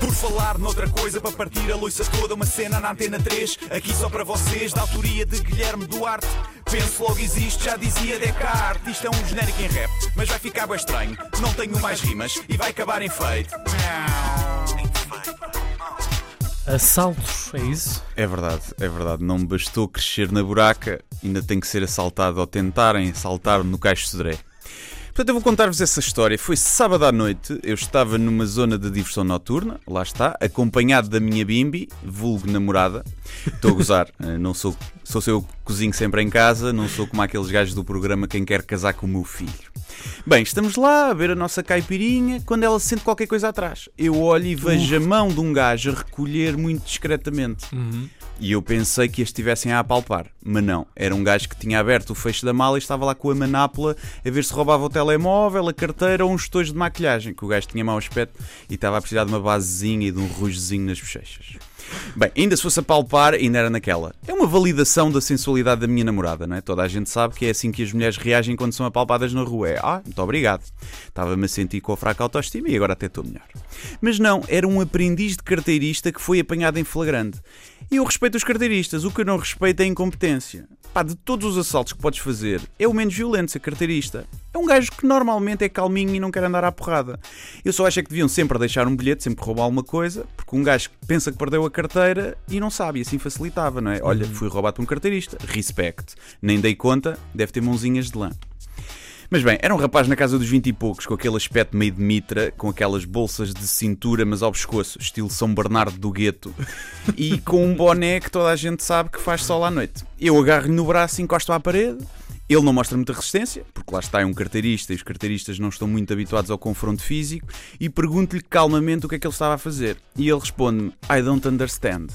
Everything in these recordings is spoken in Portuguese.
Por falar noutra coisa, para partir a loiça toda, uma cena na antena 3, aqui só para vocês, da autoria de Guilherme Duarte. Penso logo existe, já dizia Descartes. Isto é um genérico em rap, mas vai ficar bem estranho. Não tenho mais rimas e vai acabar em feito. Assaltos, é isso? É verdade, é verdade. Não me bastou crescer na buraca, ainda tenho que ser assaltado ou tentarem assaltar no Caixo Sodré. Portanto, eu vou contar-vos essa história. Foi sábado à noite, eu estava numa zona de diversão noturna, lá está, acompanhado da minha bimbi, vulgo namorada. Estou a gozar, eh, não sou, sou eu que cozinho sempre em casa, não sou como aqueles gajos do programa Quem Quer Casar com o Meu Filho. Bem, estamos lá a ver a nossa caipirinha quando ela sente qualquer coisa atrás. Eu olho e vejo a mão de um gajo a recolher muito discretamente. E eu pensei que a estivessem a apalpar, mas não. Era um gajo que tinha aberto o fecho da mala e estava lá com a manápola a ver se roubava o telemóvel, a carteira ou uns estojos de maquilhagem, que o gajo tinha mau aspecto e estava a precisar de uma basezinha e de um rugezinho nas bochechas. Bem, ainda se fosse a palpar, ainda era naquela. É uma validação da sensualidade da minha namorada, não é? Toda a gente sabe que é assim que as mulheres reagem quando são apalpadas na rua. É, ah, muito obrigado. Estava-me a sentir com a fraca autoestima e agora até estou melhor. Mas não, era um aprendiz de carteirista que foi apanhado em flagrante. E eu respeito os carteiristas, o que eu não respeito é a incompetência. Pá, de todos os assaltos que podes fazer, é o menos violento ser carteirista. É um gajo que normalmente é calminho e não quer andar à porrada. Eu só acho é que deviam sempre deixar um bilhete, sempre roubar alguma coisa, porque um gajo pensa que perdeu a carteira e não sabe, e assim facilitava, não é? Olha, fui roubado por um carteirista, respect. Nem dei conta, deve ter mãozinhas de lã. Mas bem, era um rapaz na casa dos 20 e poucos, com aquele aspecto meio de mitra, com aquelas bolsas de cintura, mas ao pescoço, estilo São Bernardo do Gueto, e com um boné que toda a gente sabe que faz sol à noite. Eu agarro-lhe no braço e encosto à parede. Ele não mostra muita resistência, porque lá está é um carteirista e os carteiristas não estão muito habituados ao confronto físico, e pergunto-lhe calmamente o que é que ele estava a fazer. E ele responde-me: I don't understand.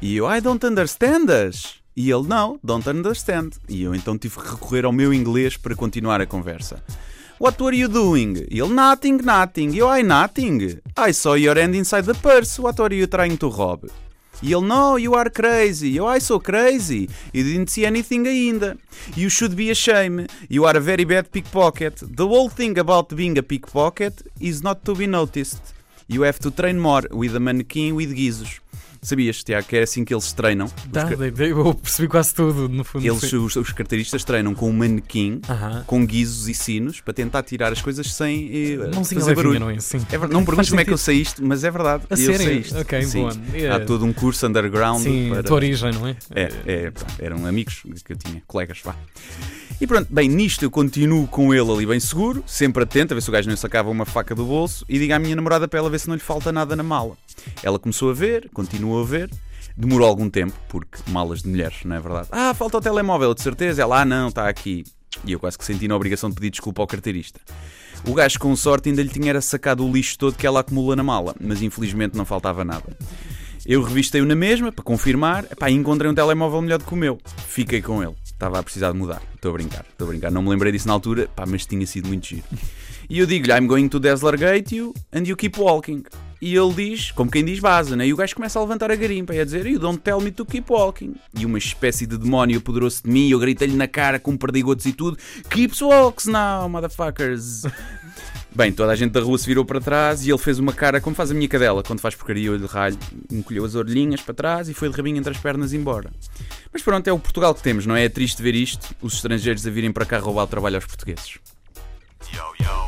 E eu, I don't understand us. E ele, não, don't understand. E eu então tive que recorrer ao meu inglês para continuar a conversa. What were you doing? Ele, nothing, nothing. Eu, I nothing. I saw your hand inside the purse. What were you trying to rob? E ele, no, you are crazy. Eu, I so crazy. You didn't see anything ainda. You should be ashamed. You are a very bad pickpocket. The whole thing about being a pickpocket is not to be noticed. You have to train more with a mannequin with guizos. Sabias, Tiago, que é assim que eles treinam? Os Dá, ca- eu percebi quase tudo, no fundo. eles, os, os carteiristas treinam com um manequim, Aham. com guizos e sinos, para tentar tirar as coisas sem eh, Mãozinha fazer levinha, barulho. não é? Sim. É não perguntes como é que eu sei isto, mas é verdade. A eu sério? sei isto. Ok, Sim. boa. É- Há todo um curso underground Sim, para. a tua origem, não é? É, é, eram amigos que eu tinha, colegas, vá. E pronto, bem, nisto eu continuo com ele ali bem seguro, sempre atento, a ver se o gajo não sacava uma faca do bolso e digo à minha namorada para ela ver se não lhe falta nada na mala. Ela começou a ver, continuou a ver, demorou algum tempo, porque malas de mulheres, não é verdade? Ah, falta o telemóvel, de certeza. Ela, ah, não, está aqui. E eu quase que senti na obrigação de pedir desculpa ao carteirista. O gajo, com sorte, ainda lhe tinha sacado o lixo todo que ela acumula na mala, mas infelizmente não faltava nada. Eu revistei-o na mesma, para confirmar, epá, encontrei um telemóvel melhor do que o meu. Fiquei com ele. Estava a precisar de mudar. Estou a brincar, estou a brincar. Não me lembrei disso na altura, pá, mas tinha sido muito giro. E eu digo-lhe, I'm going to Gate you and you keep walking. E ele diz, como quem diz vaza, né? E o gajo começa a levantar a garimpa e a dizer, You don't tell me to keep walking. E uma espécie de demónio apoderou-se de mim e eu gritei-lhe na cara com perdigotos e tudo, Keeps walks now, motherfuckers. Bem, toda a gente da rua se virou para trás e ele fez uma cara como faz a minha cadela quando faz porcaria, eu lhe ralho, encolheu as orelhinhas para trás e foi de rabinho entre as pernas embora. Mas pronto, é o Portugal que temos, não é? É triste ver isto, os estrangeiros a virem para cá roubar o trabalho aos portugueses. Por